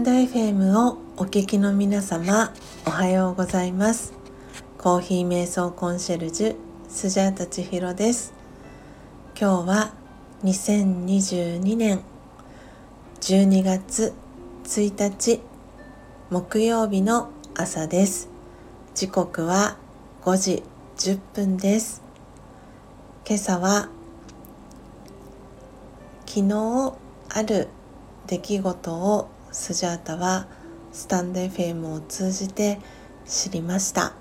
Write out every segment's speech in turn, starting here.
ンド FM をお聞きの皆様おはようございます。コーヒー瞑想コンシェルジュスジャータ千尋です。今日は2022年12月1日木曜日の朝です。時刻は5時10分です。今朝は昨日ある出来事をスジャータはスタンド FM を通じて知りました。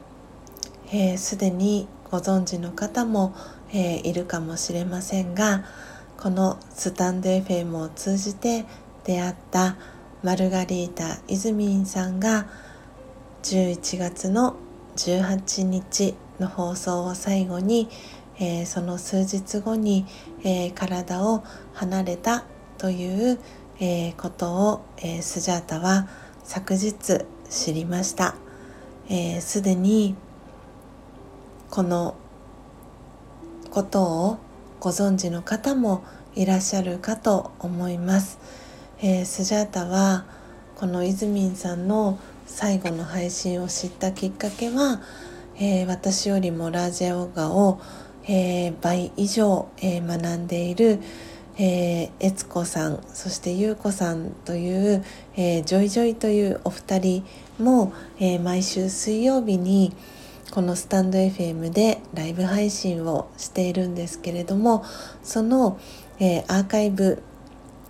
すで、にご存知の方も、えー、いるかもしれませんがこのスタンド FM を通じて出会ったマルガリータ・イズミンさんが11月の18日の放送を最後に、えー、その数日後に、えー、体を離れたという、えー、ことを、えー、スジャータは昨日知りました。すで、にこのことをご存知の方もいらっしゃるかと思います、えー、スジャータはこのイズミンさんの最後の配信を知ったきっかけは、えー、私よりもラージャオガを、えー、倍以上、え学んでいるえー、悦子さんそして優子さんという、えー、ジョイジョイというお二人も、えー、毎週水曜日にこのスタンド FM でライブ配信をしているんですけれどもその、えアーカイブ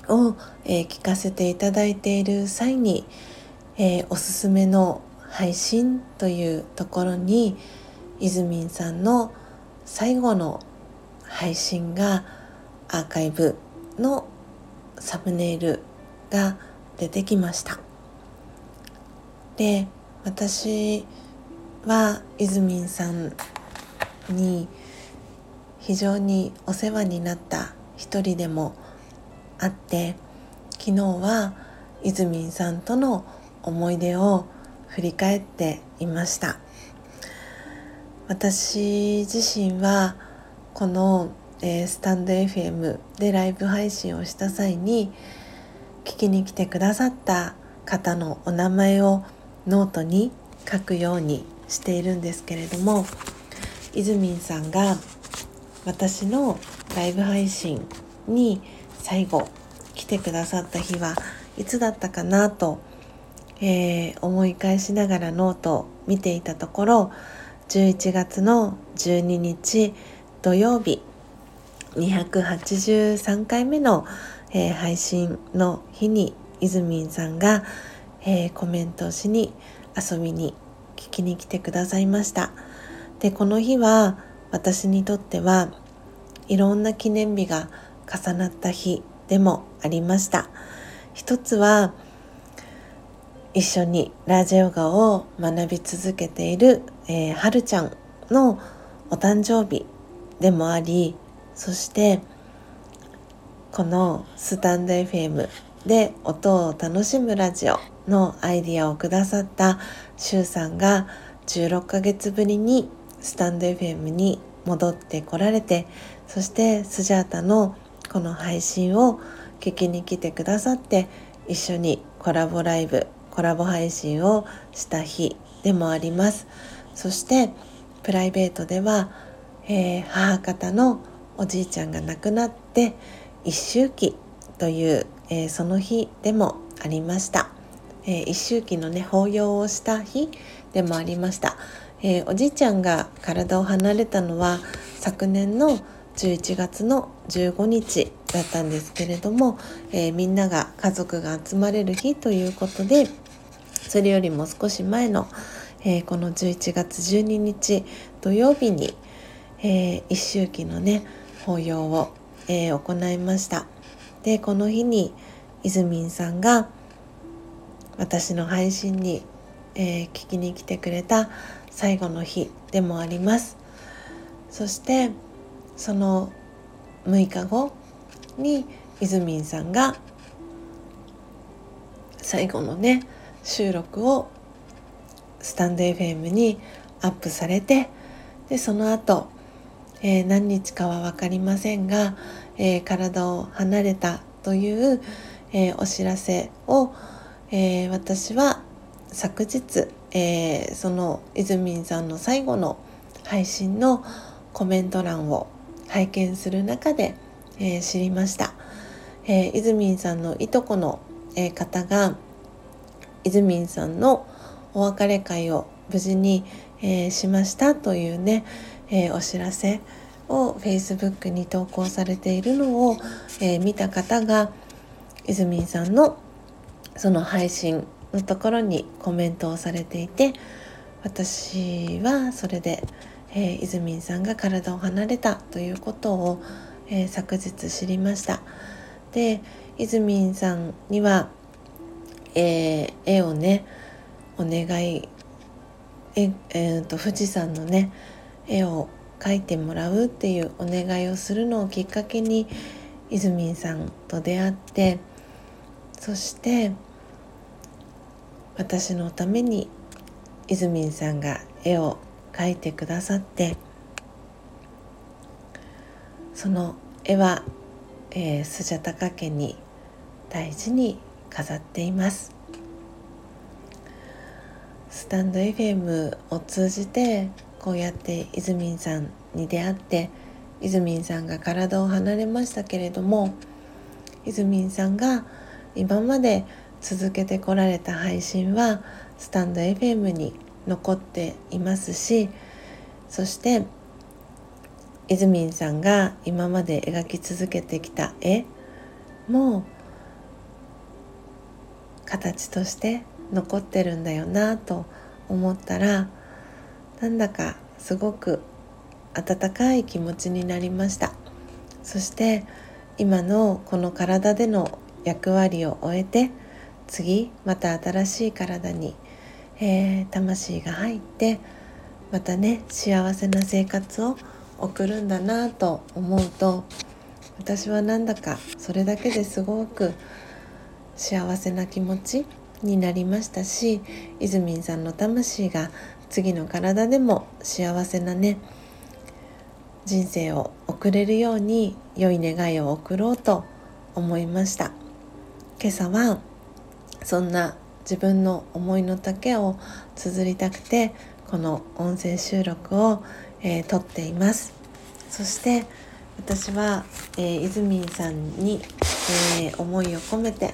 を、え聞かせていただいている際に、えおすすめの配信というところにいずみんさんの最後の配信がアーカイブのサムネイルが出てきました。で私はイズミンさんに非常にお世話になった一人でもあって昨日はイズミンさんとの思い出を振り返っていました。私自身はこのえー、スタンド FM でライブ配信をした際に聞きに来てくださった方のお名前をノートに書くようにしているんですけれどもいずみんさんが私のライブ配信に最後来てくださった日はいつだったかなと、えー、思い返しながらノートを見ていたところ11月の12日土曜日283回目の、えー、配信の日にいずみんさんが、えー、コメントをしに遊びに聞きに来てくださいました。でこの日は私にとってはいろんな記念日が重なった日でもありました。一つは一緒にラジヨガを学び続けている、えー、はるちゃんのお誕生日でもありそしてこのスタンド FM で音を楽しむラジオのアイディアをくださったシュウさんが16ヶ月ぶりにスタンド FM に戻ってこられてそしてスジャータのこの配信を聞きに来てくださって一緒にコラボライブコラボ配信をした日でもあります。そしてプライベートでは、えー、母方のおじいちゃんが亡くなって一周期という、えー、その日でもありました、えー、一周期のね法要をした日でもありました、えー、おじいちゃんが体を離れたのは昨年の11月の15日だったんですけれども、えみんなが家族が集まれる日ということでそれよりも少し前の、えこの11月12日土曜日に、え一周期のね法要を、えー、行いました。でこの日にいずみんさんが私の配信に、えー、聞きに来てくれた最後の日でもあります。そしてその6日後にいずみんさんが最後のね収録をスタンド FM にアップされてでその後えー、何日かは分かりませんが、えー、体を離れたという、えー、お知らせを、えー、私は昨日、えー、そのいずみんさんの最後の配信のコメント欄を拝見する中で、えー、知りました、えー、いずみんさんのいとこの、えー、方がいずみんさんのお別れ会を無事に、えー、しましたというね、えー、お知らせを Facebook に投稿されているのを、えー、見た方がいずみんさんのその配信のところにコメントをされていて私はそれで、えー、いずみんさんが体を離れたということを、えー、昨日知りました。でいずみんさんには、えー、絵をねお願いええーと、富士山のね絵を描いてもらうっていうお願いをするのをきっかけにいずみんさんと出会ってそして私のためにいずみんさんが絵を描いてくださってその絵は、えー、スジャタカ家に大事に飾っています。スタンド FM を通じてこうやっていずみんさんに出会っていずみんさんが体を離れましたけれどもいずみんさんが今まで続けてこられた配信はスタンド FM に残っていますしそしていずみんさんが今まで描き続けてきた絵も形として残ってるんだよなと思ったらなんだかすごく温かい気持ちになりました。そして今のこの体での役割を終えて次また新しい体に、えー、魂が入ってまたね幸せな生活を送るんだなと思うと私はなんだかそれだけですごく幸せな気持ちになりましたしいずみんさんの魂が次の体でも幸せなね人生を送れるように良い願いを送ろうと思いました。今朝はそんな自分の思いの丈を綴りたくてこの音声収録を、えー、撮っています。そして私は、えー、イズミンさんに、えー、思いを込めて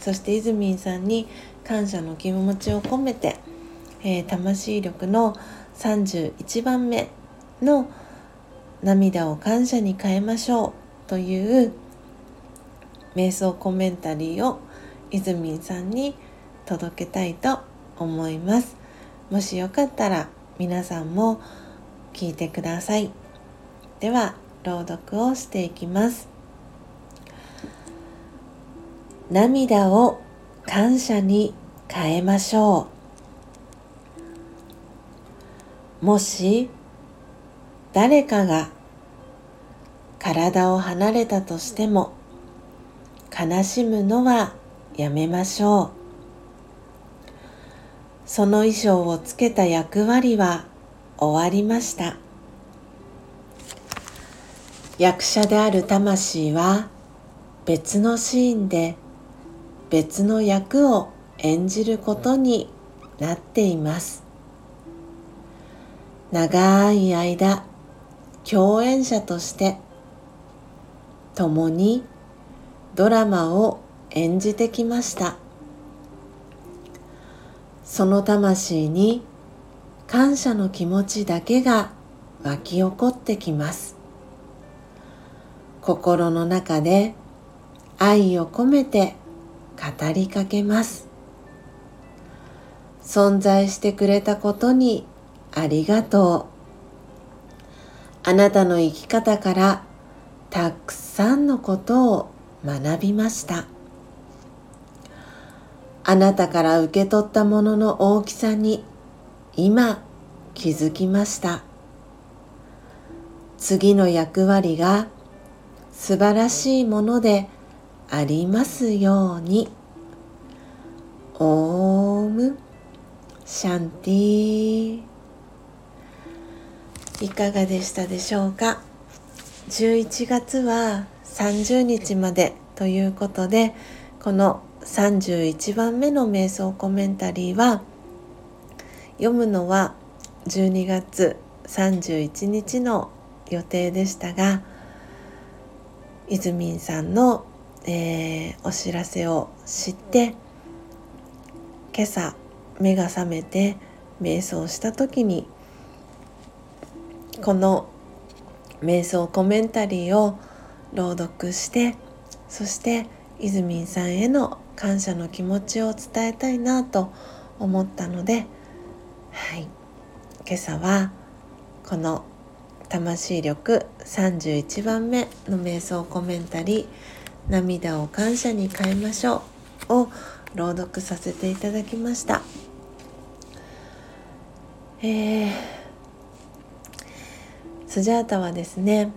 そしてイズミンさんに感謝の気持ちを込めて、えー、魂力の31番目の涙を感謝に変えましょうという瞑想コメンタリーをいずみんさんに届けたいと思います。もしよかったら皆さんも聞いてください。では朗読をしていきます。涙を感謝に変えましょう。もし誰かが体を離れたとしても悲しむのはやめましょう。その衣装をつけた役割は終わりました。役者である魂は別のシーンで別の役を演じることになっています。長い間共演者として共にドラマを演じてきました。その魂に感謝の気持ちだけが湧き起こってきます。心の中で愛を込めて語りかけます。存在してくれたことにありがとう。あなたの生き方からたくさんのことを学びました。あなたから受け取ったものの大きさに今気づきました。次の役割が素晴らしいものでありますように。オームシャンティー。いかがでしたでしょうか？11月は30日までということでこの31番目の瞑想コメンタリーは読むのは12月31日の予定でしたがいずみんさんの、えー、お知らせを知って今朝目が覚めて瞑想した時にこの瞑想コメンタリーを朗読してそしていずみんさんへの感謝の気持ちを伝えたいなと思ったのではい。今朝はこの魂力31番目の瞑想コメンタリー「涙を感謝に変えましょう」を朗読させていただきました。えー、スジャータはですね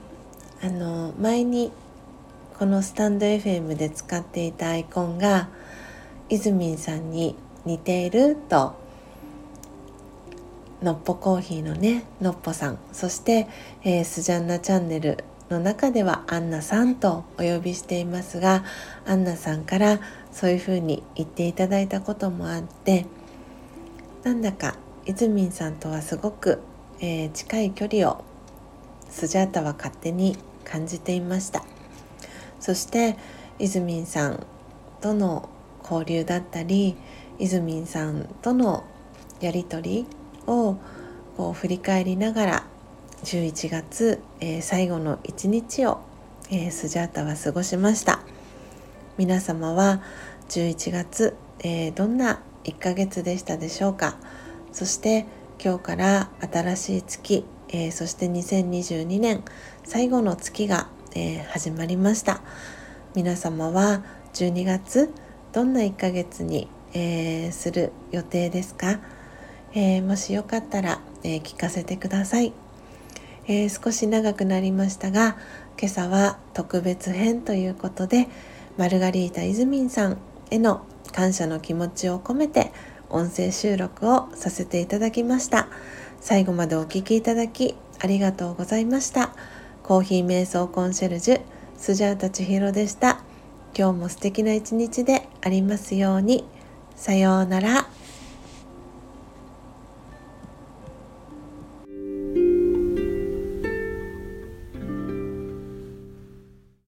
あの前にこのスタンド FM で使っていたアイコンがいずみんさんに似ているとのっぽコーヒーのねのっぽさんそして、えー、スジャンナチャンネルの中ではアンナさんとお呼びしていますがアンナさんからそういうふうに言っていただいたこともあってなんだかいずみんさんとはすごく、えー、近い距離をスジャータは勝手に感じていました。そしていずみんさんとの交流だったりいずみんさんとのやり取りをこう振り返りながら11月、えー、最後の一日を、えー、スジャータは過ごしました。皆様は11月、えー、どんな1ヶ月でしたでしょうか？そして今日から新しい月、えー、そして2022年最後の月が、えー、始まりました。皆様は12月どんな1ヶ月に、えー、する予定ですか？え、もしよかったら、え、聞かせてください、え、少し長くなりましたが今朝は特別編ということでマルガリータ・イズミンさんへの感謝の気持ちを込めて音声収録をさせていただきました。最後までお聴きいただきありがとうございました。コーヒー瞑想コンシェルジュスジャータ千尋でした。今日も素敵な一日でありますように。さようなら。